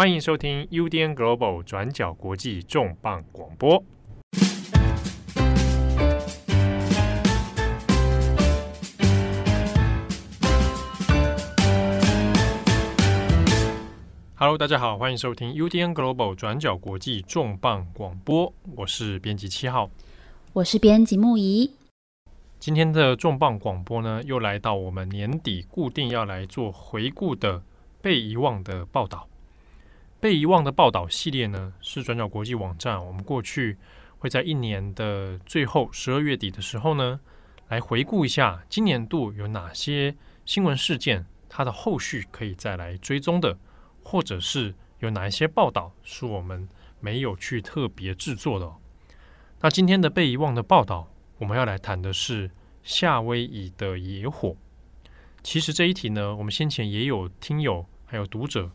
欢迎收听 UDN Global 转角国际重磅广播。Hello，大家好，欢迎收听 UDN Global 转角国际重磅广播。我是编辑七号，我是编辑木仪。今天的重磅广播呢，又来到我们年底固定要来做回顾的被遗忘的报道。被遗忘的报道系列呢，是转角国际网站。我们过去会在一年的最后十二月底的时候呢，来回顾一下今年度有哪些新闻事件，它的后续可以再来追踪的，或者是有哪一些报道是我们没有去特别制作的。那今天的被遗忘的报道，我们要来谈的是夏威夷的野火。其实这一题呢，我们先前也有听友还有读者。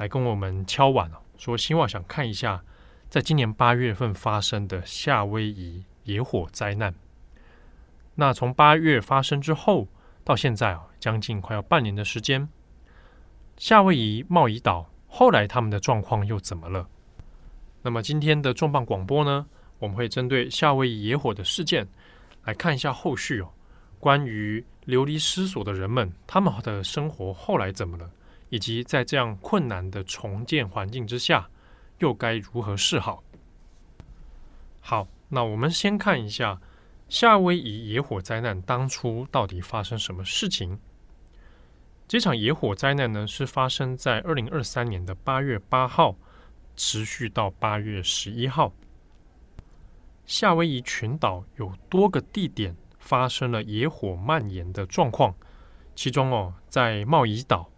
来跟我们敲碗哦，说希望想看一下，在今年八月份发生的夏威夷野火灾难。那从八月发生之后到现在啊，将近快要半年的时间，夏威夷茂宜岛后来他们的状况又怎么了？那么今天的重磅广播呢，我们会针对夏威夷野火的事件来看一下后续哦，关于流离失所的人们，他们的生活后来怎么了？以及在这样困难的重建环境之下，又该如何是好？好，那我们先看一下夏威夷野火灾难当初到底发生什么事情。这场野火灾难呢，是发生在二零二三年的八月八号，持续到八月十一号。夏威夷群岛有多个地点发生了野火蔓延的状况，其中哦，在茂宜岛。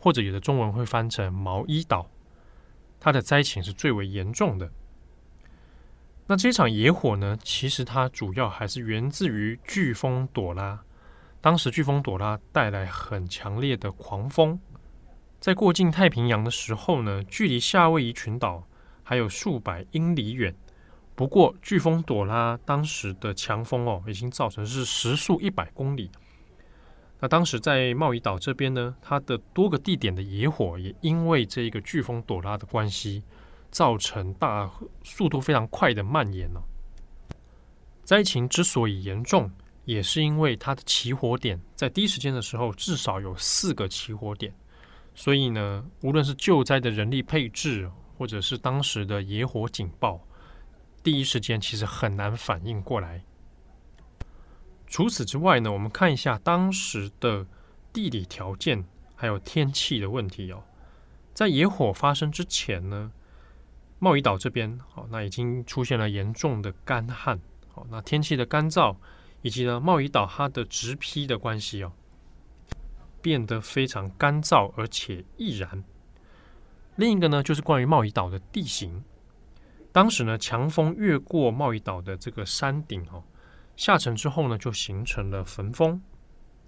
或者有的中文会翻成毛伊岛，它的灾情是最为严重的。那这场野火呢，其实它主要还是源自于飓风朵拉。当时飓风朵拉带来很强烈的狂风，在过境太平洋的时候呢，距离夏威夷群岛还有数百英里远。不过飓风朵拉当时的强风哦，已经造成是时速一百公里。那当时在茂宜岛这边呢，它的多个地点的野火也因为这个飓风朵拉的关系，造成大速度非常快的蔓延了。灾情之所以严重，也是因为它的起火点在第一时间的时候至少有四个起火点，所以呢，无论是救灾的人力配置，或者是当时的野火警报，第一时间其实很难反应过来。除此之外呢，我们看一下当时的地理条件还有天气的问题哦。在野火发生之前呢，茂宜岛这边好，那已经出现了严重的干旱，好，那天气的干燥以及呢茂宜岛它的植被的关系哦，变得非常干燥而且易燃。另一个呢，就是关于茂宜岛的地形，当时呢强风越过茂宜岛的这个山顶哦。下沉之后呢，就形成了焚风。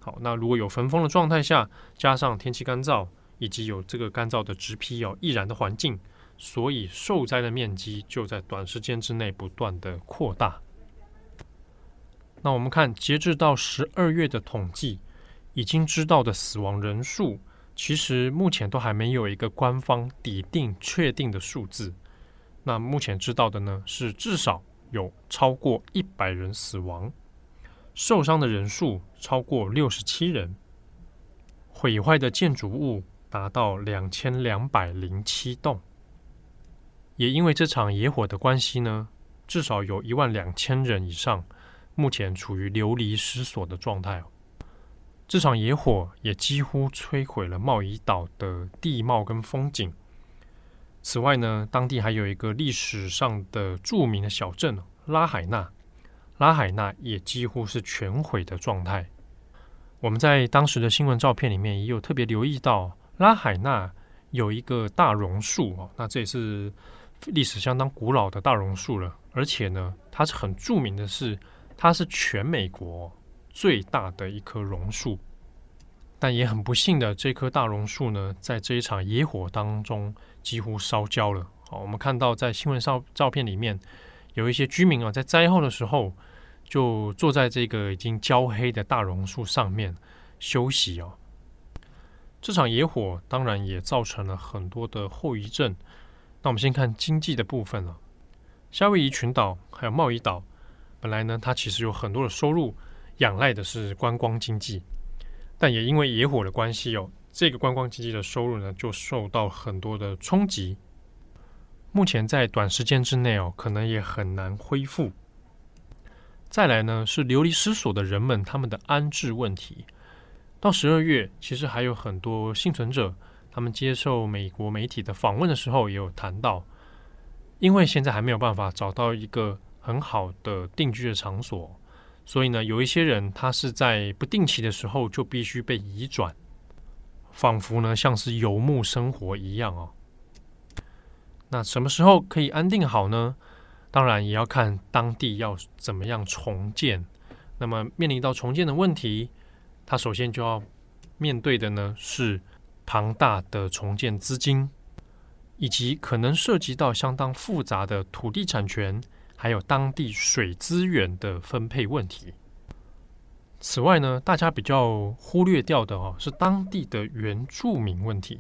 好，那如果有焚风的状态下，加上天气干燥，以及有这个干燥的植被哦，易燃的环境，所以受灾的面积就在短时间之内不断的扩大。那我们看，截至到十二月的统计，已经知道的死亡人数，其实目前都还没有一个官方底定确定的数字。那目前知道的呢，是至少。有超过一百人死亡，受伤的人数超过六十七人，毁坏的建筑物达到两千两百零七栋。也因为这场野火的关系呢，至少有一万两千人以上目前处于流离失所的状态。这场野火也几乎摧毁了茂宜岛的地貌跟风景。此外呢，当地还有一个历史上的著名的小镇拉海纳，拉海纳也几乎是全毁的状态。我们在当时的新闻照片里面也有特别留意到，拉海纳有一个大榕树哦，那这也是历史相当古老的大榕树了，而且呢，它是很著名的是，它是全美国最大的一棵榕树。但也很不幸的，这棵大榕树呢，在这一场野火当中几乎烧焦了。好，我们看到在新闻照照片里面，有一些居民啊，在灾后的时候就坐在这个已经焦黑的大榕树上面休息哦。这场野火当然也造成了很多的后遗症。那我们先看经济的部分了。夏威夷群岛还有茂宜岛，本来呢，它其实有很多的收入，仰赖的是观光经济，但也因为野火的关系哦，这个观光经济的收入呢，就受到很多的冲击。目前在短时间之内哦，可能也很难恢复。再来呢，是流离失所的人们他们的安置问题。到十二月，其实还有很多幸存者，他们接受美国媒体的访问的时候，也有谈到，因为现在还没有办法找到一个很好的定居的场所，所以呢，有一些人他是在不定期的时候就必须被移转，仿佛呢像是游牧生活一样哦。那什么时候可以安定好呢？当然也要看当地要怎么样重建。那么面临到重建的问题。他首先就要面对的呢是庞大的重建资金，以及可能涉及到相当复杂的土地产权，还有当地水资源的分配问题。此外呢，大家比较忽略掉的哦，是当地的原住民问题。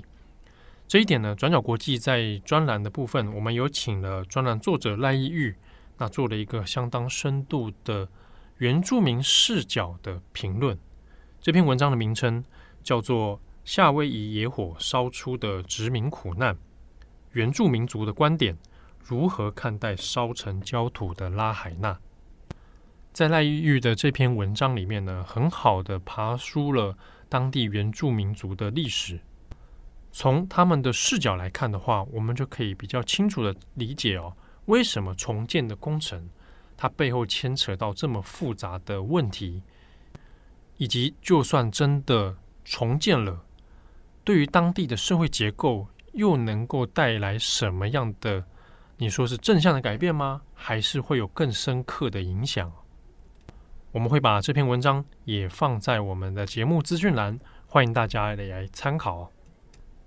这一点呢，转角国际在专栏的部分，我们有请了专栏作者赖一玉，那做了一个相当深度的原住民视角的评论。这篇文章的名称叫做《夏威夷野火烧出的殖民苦难：原住民族的观点如何看待烧成焦土的拉海纳》。在赖一玉的这篇文章里面呢，很好的爬梳了当地原住民族的历史。从他们的视角来看的话，我们就可以比较清楚的理解哦，为什么重建的工程它背后牵扯到这么复杂的问题。以及，就算真的重建了，对于当地的社会结构又能够带来什么样的？你说是正向的改变吗？还是会有更深刻的影响？我们会把这篇文章也放在我们的节目资讯栏，欢迎大家来参考。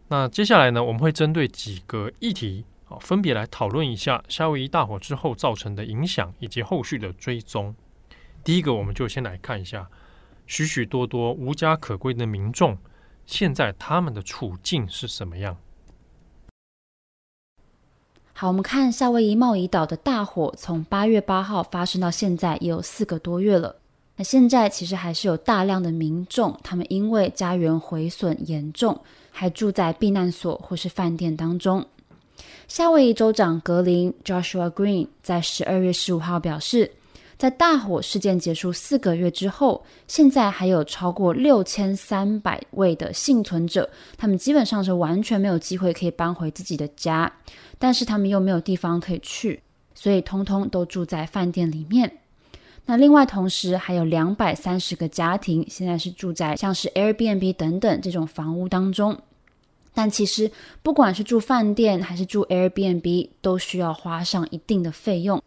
那接下来呢，我们会针对几个议题，啊，分别来讨论一下夏威夷大火之后造成的影响以及后续的追踪。第一个，我们就先来看一下。许许多多无家可归的民众，现在他们的处境是什么样？好，我们看夏威夷贸易岛的大火，从八月八号发生到现在也有四个多月了。那现在其实还是有大量的民众，他们因为家园毁损严重，还住在避难所或是饭店当中。夏威夷州长格林 （Joshua Green） 在十二月十五号表示。在大火事件结束四个月之后，现在还有超过六千三百位的幸存者，他们基本上是完全没有机会可以搬回自己的家，但是他们又没有地方可以去，所以通通都住在饭店里面。那另外，同时还有两百三十个家庭现在是住在像是 Airbnb 等等这种房屋当中，但其实不管是住饭店还是住 Airbnb，都需要花上一定的费用。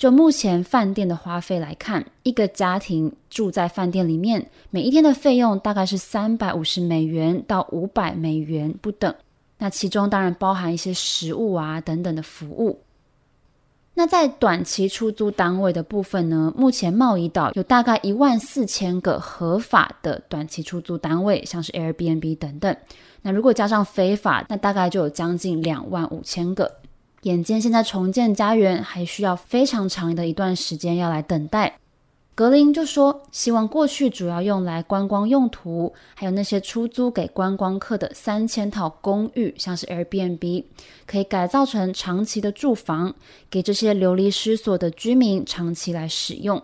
就目前饭店的花费来看，一个家庭住在饭店里面，每一天的费用大概是三百五十美元到五百美元不等。那其中当然包含一些食物啊等等的服务。那在短期出租单位的部分呢，目前茂宜岛有大概一万四千个合法的短期出租单位，像是 Airbnb 等等。那如果加上非法，那大概就有将近两万五千个。眼见现在重建家园还需要非常长的一段时间要来等待，格林就说，希望过去主要用来观光用途，还有那些出租给观光客的三千套公寓，像是 Airbnb，可以改造成长期的住房，给这些流离失所的居民长期来使用。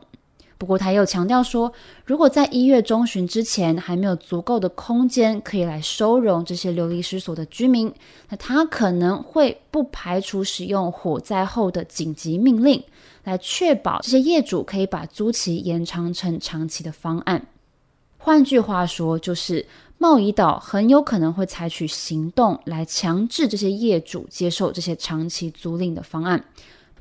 不过，他又强调说，如果在一月中旬之前还没有足够的空间可以来收容这些流离失所的居民，那他可能会不排除使用火灾后的紧急命令，来确保这些业主可以把租期延长成长期的方案。换句话说，就是茂宜岛很有可能会采取行动来强制这些业主接受这些长期租赁的方案。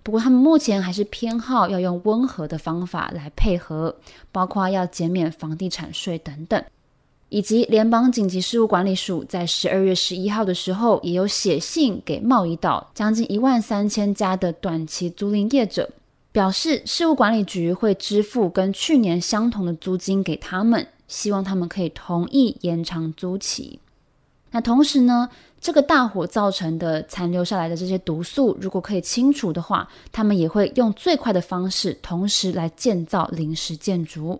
不过，他们目前还是偏好要用温和的方法来配合，包括要减免房地产税等等，以及联邦紧急事务管理署在十二月十一号的时候，也有写信给贸易岛将近一万三千家的短期租赁业者，表示事务管理局会支付跟去年相同的租金给他们，希望他们可以同意延长租期。那同时呢，这个大火造成的残留下来的这些毒素，如果可以清除的话，他们也会用最快的方式，同时来建造临时建筑。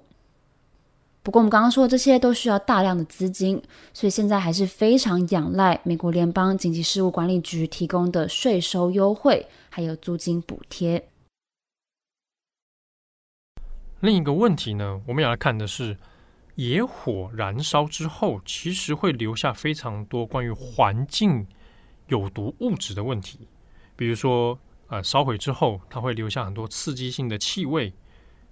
不过我们刚刚说的这些都需要大量的资金，所以现在还是非常仰赖美国联邦紧急事务管理局提供的税收优惠，还有租金补贴。另一个问题呢，我们要来看的是。野火燃烧之后，其实会留下非常多关于环境有毒物质的问题，比如说，呃，烧毁之后，它会留下很多刺激性的气味。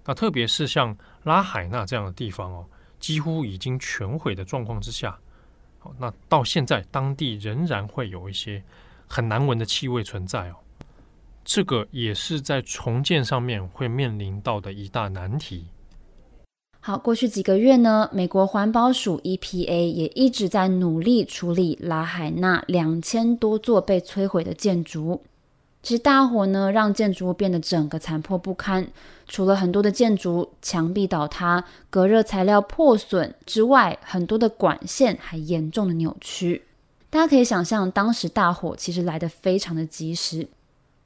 那特别是像拉海纳这样的地方哦，几乎已经全毁的状况之下，哦，那到现在当地仍然会有一些很难闻的气味存在哦。这个也是在重建上面会面临到的一大难题。好，过去几个月呢，美国环保署 EPA 也一直在努力处理拉海纳两千多座被摧毁的建筑。其实大火呢，让建筑物变得整个残破不堪，除了很多的建筑墙壁倒塌、隔热材料破损之外，很多的管线还严重的扭曲。大家可以想象，当时大火其实来得非常的及时。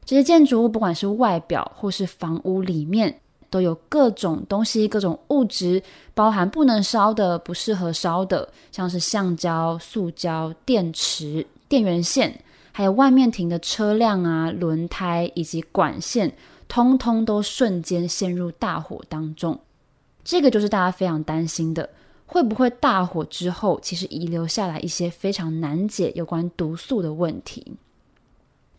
这些建筑物，不管是外表或是房屋里面，都有各种东西、各种物质，包含不能烧的、不适合烧的，像是橡胶、塑胶、电池、电源线，还有外面停的车辆啊、轮胎以及管线，通通都瞬间陷入大火当中。这个就是大家非常担心的，会不会大火之后，其实遗留下来一些非常难解有关毒素的问题。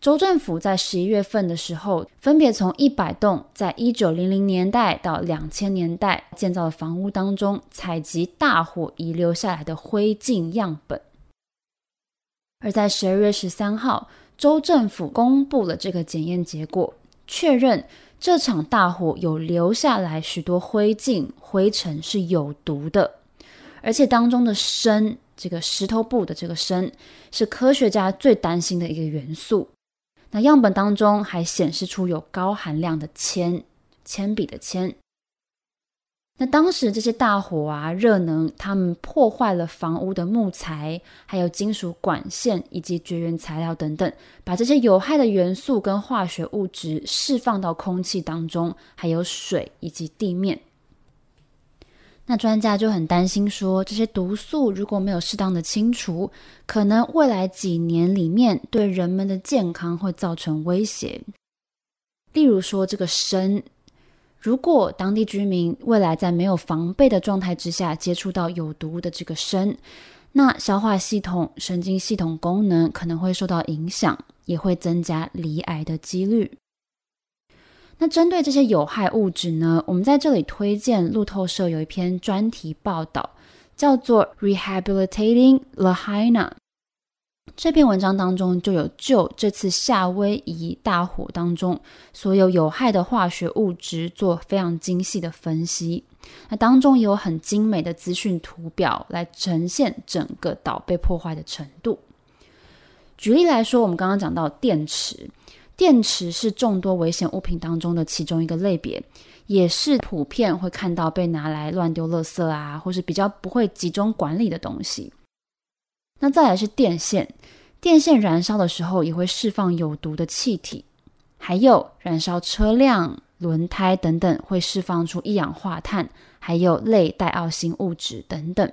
州政府在十一月份的时候，分别从一百栋在一九零零年代到两千年代建造的房屋当中，采集大火遗留下来的灰烬样本。而在十二月十三号，州政府公布了这个检验结果，确认这场大火有留下来许多灰烬、灰尘是有毒的，而且当中的砷，这个石头布的这个砷，是科学家最担心的一个元素。那样本当中还显示出有高含量的铅，铅笔的铅。那当时这些大火啊，热能，它们破坏了房屋的木材，还有金属管线以及绝缘材料等等，把这些有害的元素跟化学物质释放到空气当中，还有水以及地面。那专家就很担心说，这些毒素如果没有适当的清除，可能未来几年里面对人们的健康会造成威胁。例如说，这个砷，如果当地居民未来在没有防备的状态之下接触到有毒的这个砷，那消化系统、神经系统功能可能会受到影响，也会增加罹癌的几率。那针对这些有害物质呢，我们在这里推荐路透社有一篇专题报道，叫做 “Rehabilitating Lahaina”。这篇文章当中就有就这次夏威夷大火当中所有有害的化学物质做非常精细的分析。那当中也有很精美的资讯图表来呈现整个岛被破坏的程度。举例来说，我们刚刚讲到电池。电池是众多危险物品当中的其中一个类别，也是普遍会看到被拿来乱丢垃圾啊，或是比较不会集中管理的东西。那再来是电线，电线燃烧的时候也会释放有毒的气体，还有燃烧车辆、轮胎等等会释放出一氧化碳，还有类戴奥辛物质等等。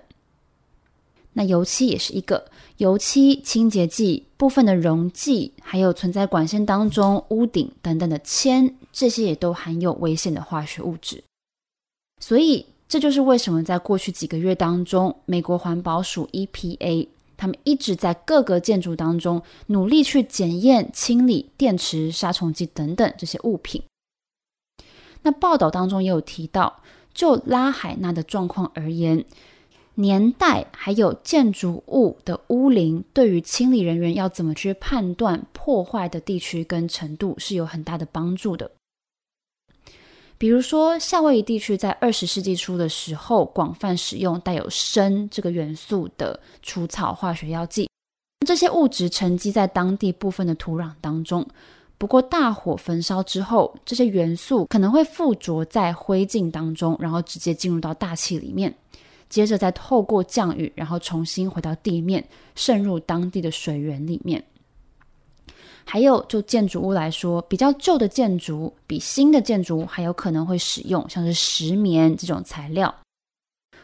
那油漆也是一个油漆、清洁剂、部分的溶剂，还有存在管线当中、屋顶等等的铅，这些也都含有危险的化学物质。所以，这就是为什么在过去几个月当中，美国环保署 EPA 他们一直在各个建筑当中努力去检验、清理电池、杀虫剂等等这些物品。那报道当中也有提到，就拉海纳的状况而言。年代还有建筑物的屋龄，对于清理人员要怎么去判断破坏的地区跟程度是有很大的帮助的。比如说，夏威夷地区在二十世纪初的时候，广泛使用带有砷这个元素的除草化学药剂，这些物质沉积在当地部分的土壤当中。不过，大火焚烧之后，这些元素可能会附着在灰烬当中，然后直接进入到大气里面。接着再透过降雨，然后重新回到地面，渗入当地的水源里面。还有，就建筑物来说，比较旧的建筑比新的建筑物还有可能会使用像是石棉这种材料。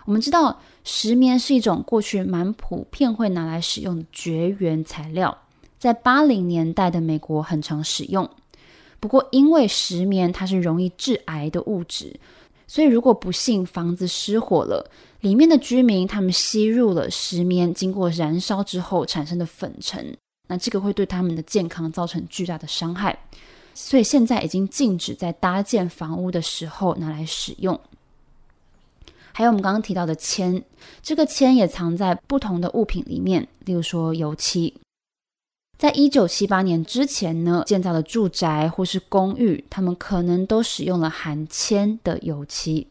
我们知道，石棉是一种过去蛮普遍会拿来使用的绝缘材料，在八零年代的美国很常使用。不过，因为石棉它是容易致癌的物质，所以如果不幸房子失火了，里面的居民他们吸入了石棉，经过燃烧之后产生的粉尘，那这个会对他们的健康造成巨大的伤害。所以现在已经禁止在搭建房屋的时候拿来使用。还有我们刚刚提到的铅，这个铅也藏在不同的物品里面，例如说油漆。在一九七八年之前呢，建造的住宅或是公寓，他们可能都使用了含铅的油漆。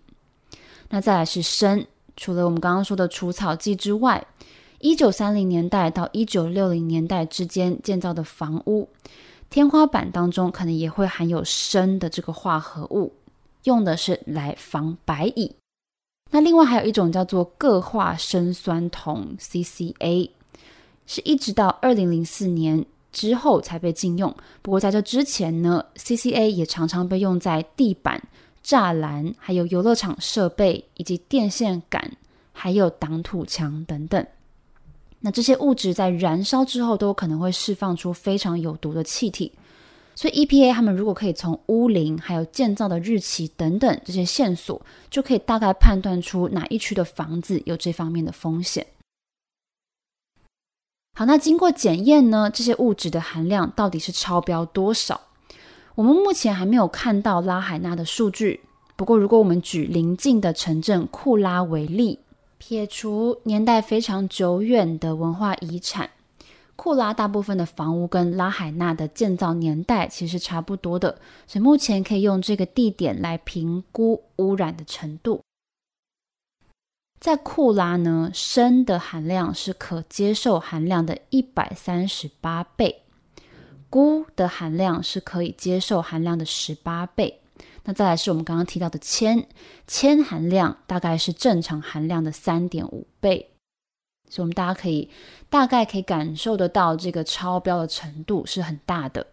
那再来是砷，除了我们刚刚说的除草剂之外，一九三零年代到一九六零年代之间建造的房屋，天花板当中可能也会含有砷的这个化合物，用的是来防白蚁。那另外还有一种叫做铬化砷酸铜 （CCA），是一直到二零零四年之后才被禁用。不过在这之前呢，CCA 也常常被用在地板、栅栏、还有游乐场设备以及电线杆，还有挡土墙等等。那这些物质在燃烧之后，都可能会释放出非常有毒的气体。所以 EPA 他们如果可以从屋龄、还有建造的日期等等这些线索，就可以大概判断出哪一区的房子有这方面的风险。好，那经过检验呢，这些物质的含量到底是超标多少？我们目前还没有看到拉海纳的数据。不过，如果我们举邻近的城镇库拉为例，撇除年代非常久远的文化遗产。库拉大部分的房屋跟拉海纳的建造年代其实差不多的，所以目前可以用这个地点来评估污染的程度。在库拉呢，砷的含量是可接受含量的一百三十八倍，钴的含量是可以接受含量的十八倍。那再来是我们刚刚提到的铅，铅含量大概是正常含量的三点五倍。所以，我们大家可以大概可以感受得到，这个超标的程度是很大的。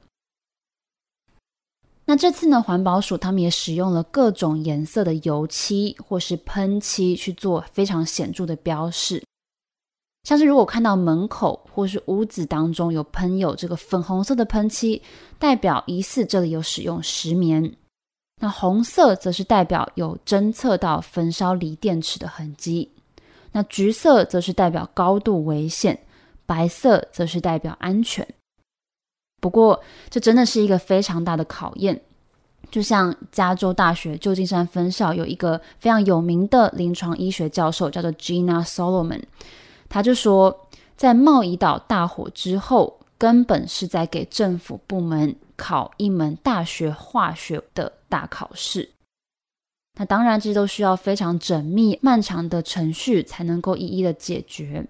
那这次呢，环保署他们也使用了各种颜色的油漆或是喷漆去做非常显著的标示。像是如果看到门口或是屋子当中有喷有这个粉红色的喷漆，代表疑似这里有使用石棉；那红色则是代表有侦测到焚烧锂电池的痕迹。那橘色则是代表高度危险，白色则是代表安全。不过，这真的是一个非常大的考验。就像加州大学旧金山分校有一个非常有名的临床医学教授，叫做 Gina Solomon，他就说，在茂宜岛大火之后，根本是在给政府部门考一门大学化学的大考试。那当然，这都需要非常缜密、漫长的程序才能够一一的解决。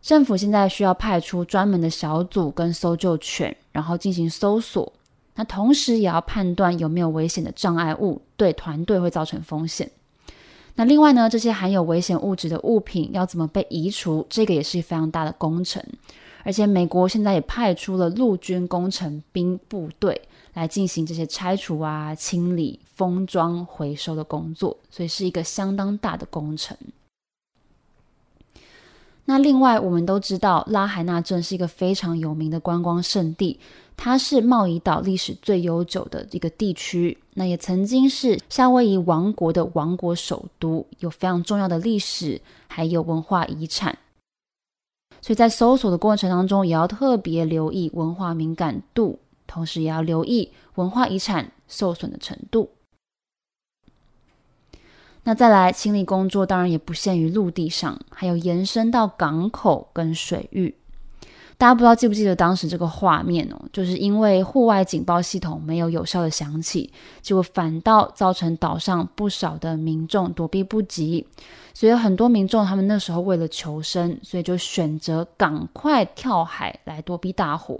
政府现在需要派出专门的小组跟搜救犬，然后进行搜索。那同时也要判断有没有危险的障碍物，对团队会造成风险。那另外呢，这些含有危险物质的物品要怎么被移除，这个也是非常大的工程。而且美国现在也派出了陆军工程兵部队。来进行这些拆除啊、清理、封装、回收的工作，所以是一个相当大的工程。那另外，我们都知道拉海纳镇是一个非常有名的观光胜地，它是贸易岛历史最悠久的一个地区，那也曾经是夏威夷王国的王国首都，有非常重要的历史还有文化遗产。所以在搜索的过程当中，也要特别留意文化敏感度。同时也要留意文化遗产受损的程度。那再来清理工作，当然也不限于陆地上，还有延伸到港口跟水域。大家不知道记不记得当时这个画面哦？就是因为户外警报系统没有有效的响起，结果反倒造成岛上不少的民众躲避不及，所以很多民众他们那时候为了求生，所以就选择赶快跳海来躲避大火。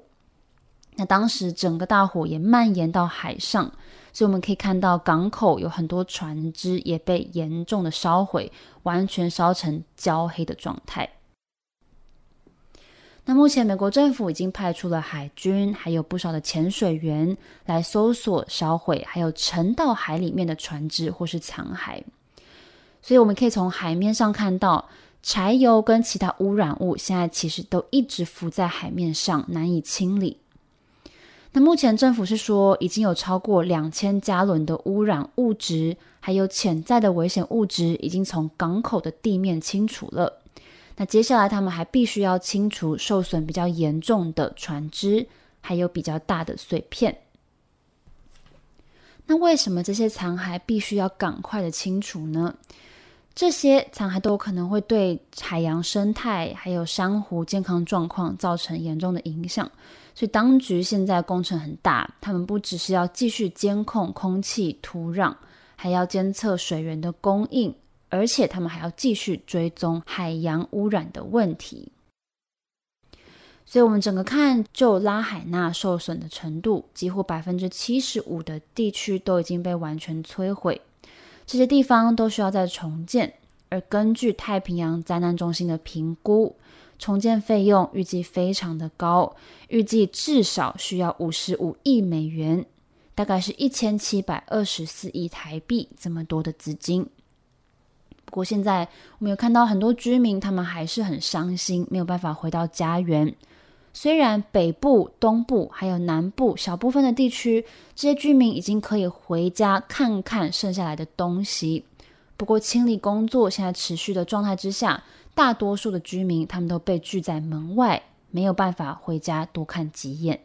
那当时整个大火也蔓延到海上，所以我们可以看到港口有很多船只也被严重的烧毁，完全烧成焦黑的状态。那目前美国政府已经派出了海军，还有不少的潜水员来搜索烧毁还有沉到海里面的船只或是残骸。所以我们可以从海面上看到，柴油跟其他污染物现在其实都一直浮在海面上，难以清理。那目前政府是说，已经有超过两千加仑的污染物质，还有潜在的危险物质，已经从港口的地面清除了。那接下来他们还必须要清除受损比较严重的船只，还有比较大的碎片。那为什么这些残骸必须要赶快的清除呢？这些残骸都有可能会对海洋生态还有珊瑚健康状况造成严重的影响。所以，当局现在工程很大，他们不只是要继续监控空气、土壤，还要监测水源的供应，而且他们还要继续追踪海洋污染的问题。所以，我们整个看，就拉海纳受损的程度，几乎百分之七十五的地区都已经被完全摧毁，这些地方都需要再重建。而根据太平洋灾难中心的评估，重建费用预计非常的高，预计至少需要五十五亿美元，大概是一千七百二十四亿台币这么多的资金。不过现在我们有看到很多居民，他们还是很伤心，没有办法回到家园。虽然北部、东部还有南部小部分的地区，这些居民已经可以回家看看剩下来的东西，不过清理工作现在持续的状态之下。大多数的居民，他们都被拒在门外，没有办法回家多看几眼。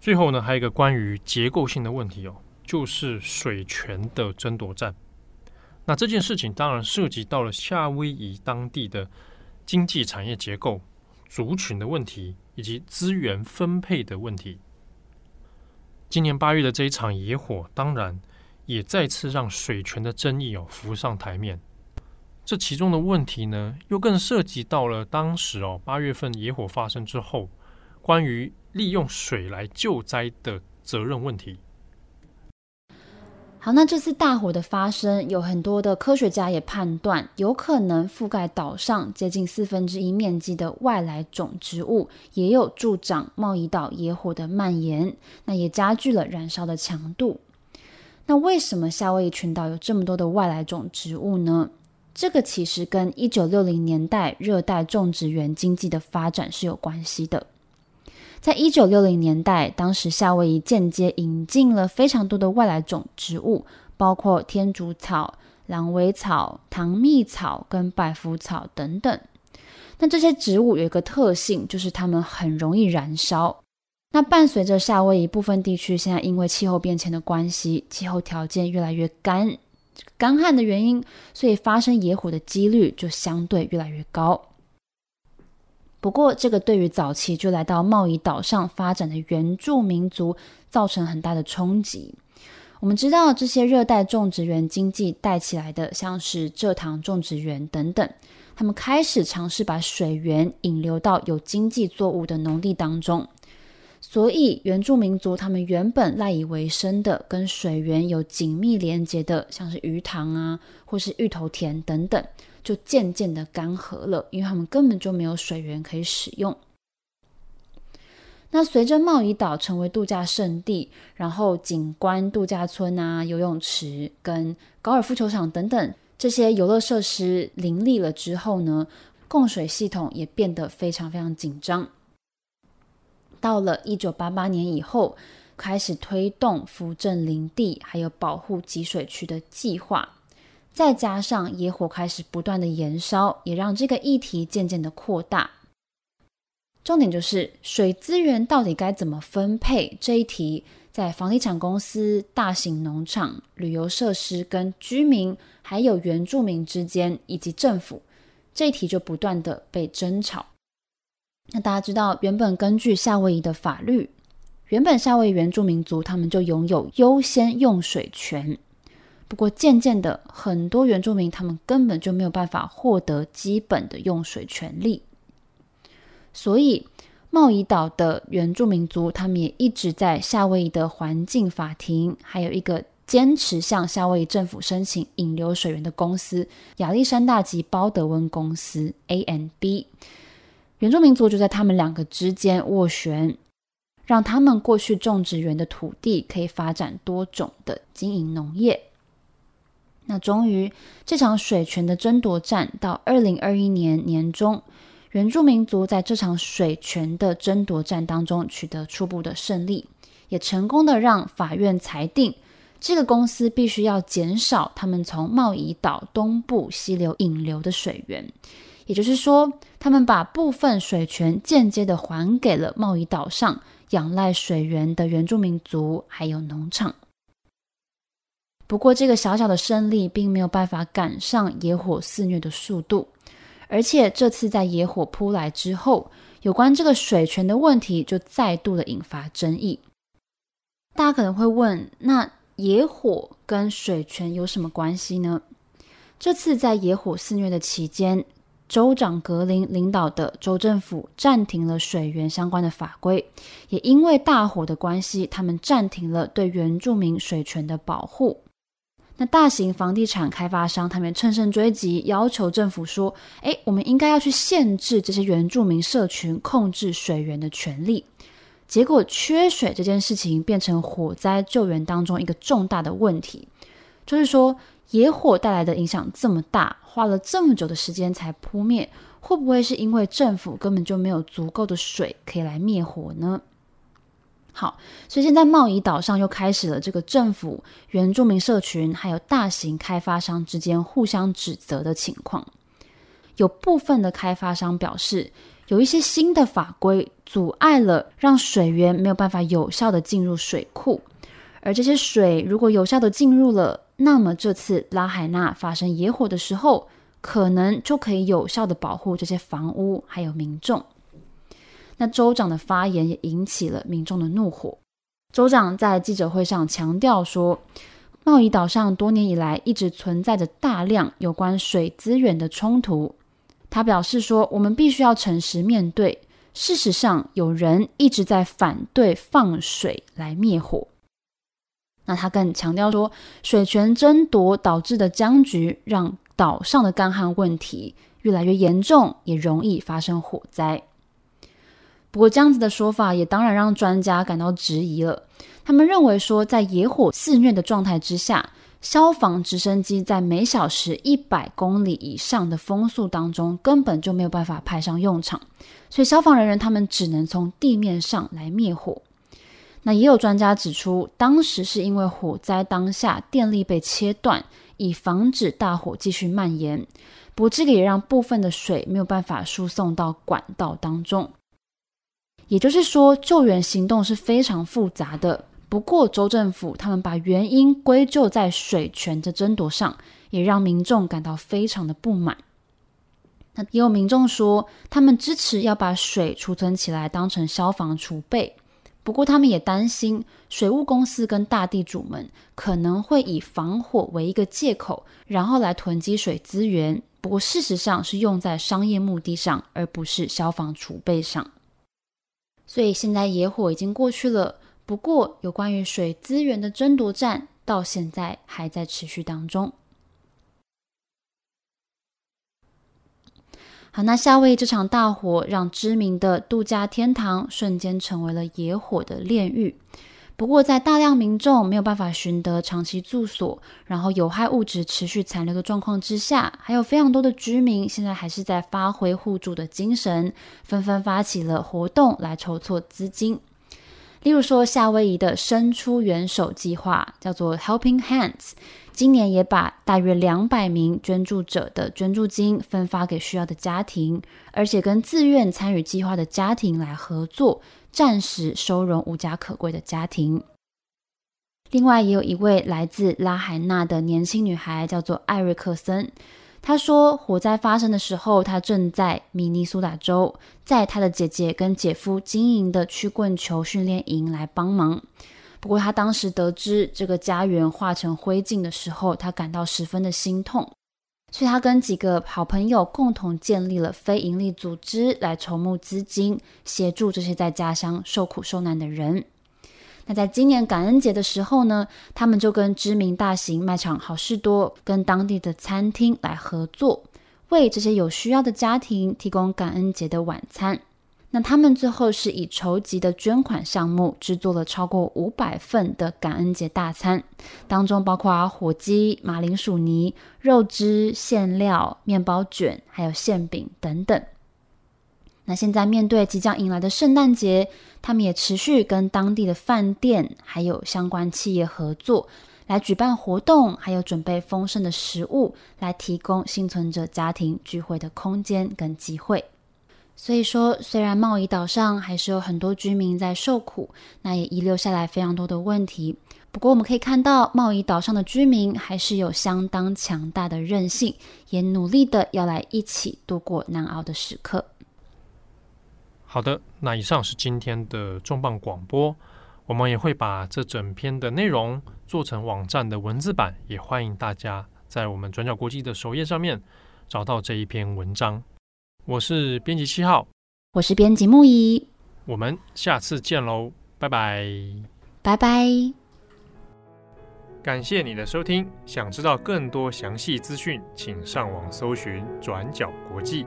最后呢，还有一个关于结构性的问题哦，就是水权的争夺战。那这件事情当然涉及到了夏威夷当地的经济产业结构、族群的问题以及资源分配的问题。今年八月的这一场野火，当然。也再次让水权的争议哦浮上台面，这其中的问题呢，又更涉及到了当时哦八月份野火发生之后，关于利用水来救灾的责任问题。好，那这次大火的发生，有很多的科学家也判断，有可能覆盖岛上接近四分之一面积的外来种植物，也有助长茂宜岛野火的蔓延，那也加剧了燃烧的强度。那为什么夏威夷群岛有这么多的外来种植物呢？这个其实跟一九六零年代热带种植园经济的发展是有关系的。在一九六零年代，当时夏威夷间接引进了非常多的外来种植物，包括天竺草、狼尾草、糖蜜草跟百福草等等。那这些植物有一个特性，就是它们很容易燃烧。那伴随着夏威夷部分地区现在因为气候变迁的关系，气候条件越来越干，干旱的原因，所以发生野火的几率就相对越来越高。不过，这个对于早期就来到贸易岛上发展的原住民族造成很大的冲击。我们知道，这些热带种植园经济带起来的，像是蔗糖种植园等等，他们开始尝试把水源引流到有经济作物的农地当中。所以，原住民族他们原本赖以为生的、跟水源有紧密连接的，像是鱼塘啊，或是芋头田等等，就渐渐的干涸了，因为他们根本就没有水源可以使用。那随着茂宜岛成为度假胜地，然后景观度假村啊、游泳池跟高尔夫球场等等这些游乐设施林立了之后呢，供水系统也变得非常非常紧张。到了一九八八年以后，开始推动扶正林地，还有保护集水区的计划。再加上野火开始不断的延烧，也让这个议题渐渐的扩大。重点就是水资源到底该怎么分配这一题，在房地产公司、大型农场、旅游设施跟居民，还有原住民之间，以及政府，这一题就不断的被争吵。那大家知道，原本根据夏威夷的法律，原本夏威夷原住民族他们就拥有优先用水权。不过渐渐的，很多原住民他们根本就没有办法获得基本的用水权利。所以茂宜岛的原住民族他们也一直在夏威夷的环境法庭，还有一个坚持向夏威夷政府申请引流水源的公司亚历山大及鲍德温公司 （A&B），原住民族就在他们两个之间斡旋。让他们过去种植园的土地可以发展多种的经营农业。那终于，这场水权的争夺战到二零二一年年中，原住民族在这场水权的争夺战当中取得初步的胜利，也成功的让法院裁定，这个公司必须要减少他们从贸易岛东部溪流引流的水源。也就是说，他们把部分水权间接的还给了贸易岛上仰赖水源的原住民族，还有农场。不过，这个小小的胜利并没有办法赶上野火肆虐的速度，而且这次在野火扑来之后，有关这个水权的问题就再度的引发争议。大家可能会问，那野火跟水权有什么关系呢？这次在野火肆虐的期间，州长格林领导的州政府暂停了水源相关的法规，也因为大火的关系，他们暂停了对原住民水权的保护。那大型房地产开发商他们乘胜追击，要求政府说：“诶，我们应该要去限制这些原住民社群控制水源的权利。”结果，缺水这件事情变成火灾救援当中一个重大的问题，就是说。野火带来的影响这么大，花了这么久的时间才扑灭，会不会是因为政府根本就没有足够的水可以来灭火呢？好，所以现在贸易岛上又开始了这个政府、原住民社群还有大型开发商之间互相指责的情况。有部分的开发商表示，有一些新的法规阻碍了让水源没有办法有效地进入水库，而这些水如果有效地进入了。那么这次拉海纳发生野火的时候，可能就可以有效地保护这些房屋还有民众。那州长的发言也引起了民众的怒火。州长在记者会上强调说，茂宜岛上多年以来一直存在着大量有关水资源的冲突。他表示说，我们必须要诚实面对，事实上有人一直在反对放水来灭火。那他更强调说，水权争夺导致的僵局，让岛上的干旱问题越来越严重，也容易发生火灾。不过，这样子的说法也当然让专家感到质疑了。他们认为说，在野火肆虐的状态之下，消防直升机在每小时一百公里以上的风速当中，根本就没有办法派上用场，所以消防人员他们只能从地面上来灭火。那也有专家指出，当时是因为火灾当下电力被切断，以防止大火继续蔓延。不过，这个也让部分的水没有办法输送到管道当中。也就是说，救援行动是非常复杂的。不过，州政府他们把原因归咎在水权的争夺上，也让民众感到非常的不满。那也有民众说，他们支持要把水储存起来，当成消防储备。不过，他们也担心水务公司跟大地主们可能会以防火为一个借口，然后来囤积水资源。不过，事实上是用在商业目的上，而不是消防储备上。所以，现在野火已经过去了。不过，有关于水资源的争夺战，到现在还在持续当中。好，那夏威这场大火让知名的度假天堂瞬间成为了野火的炼狱。不过，在大量民众没有办法寻得长期住所，然后有害物质持续残留的状况之下，还有非常多的居民现在还是在发挥互助的精神，纷纷发起了活动来筹措资金。例如说，夏威夷的伸出援手计划叫做 Helping Hands，今年也把大约两百名捐助者的捐助金分发给需要的家庭，而且跟自愿参与计划的家庭来合作，暂时收容无家可归的家庭。另外，也有一位来自拉海纳的年轻女孩，叫做艾瑞克森。她说，火灾发生的时候，她正在明尼苏达州，在她的姐姐跟姐夫经营的曲棍球训练营来帮忙。不过，她当时得知这个家园化成灰烬的时候，她感到十分的心痛。所以他跟几个好朋友共同建立了非营利组织来筹募资金，协助这些在家乡受苦受难的人。那在今年感恩节的时候呢，他们就跟知名大型卖场好事多跟当地的餐厅来合作，为这些有需要的家庭提供感恩节的晚餐。那他们最后是以筹集的捐款项目制作了超过五百份的感恩节大餐，当中包括火鸡、马铃薯泥、肉汁、馅料、面包卷，还有馅饼等等。那现在面对即将迎来的圣诞节，他们也持续跟当地的饭店还有相关企业合作，来举办活动，还有准备丰盛的食物，来提供幸存者家庭聚会的空间跟机会。所以说，虽然茂宜岛上还是有很多居民在受苦，那也遗留下来非常多的问题。不过，我们可以看到，茂宜岛上的居民还是有相当强大的韧性，也努力的要来一起度过难熬的时刻。好的，那以上是今天的重磅广播，我们也会把这整篇的内容做成网站的文字版，也欢迎大家在我们转角国际的首页上面找到这一篇文章。我是编辑七号，我是编辑木仪，我们下次见喽，拜拜，拜拜，感谢你的收听。想知道更多详细资讯，请上网搜寻转角国际。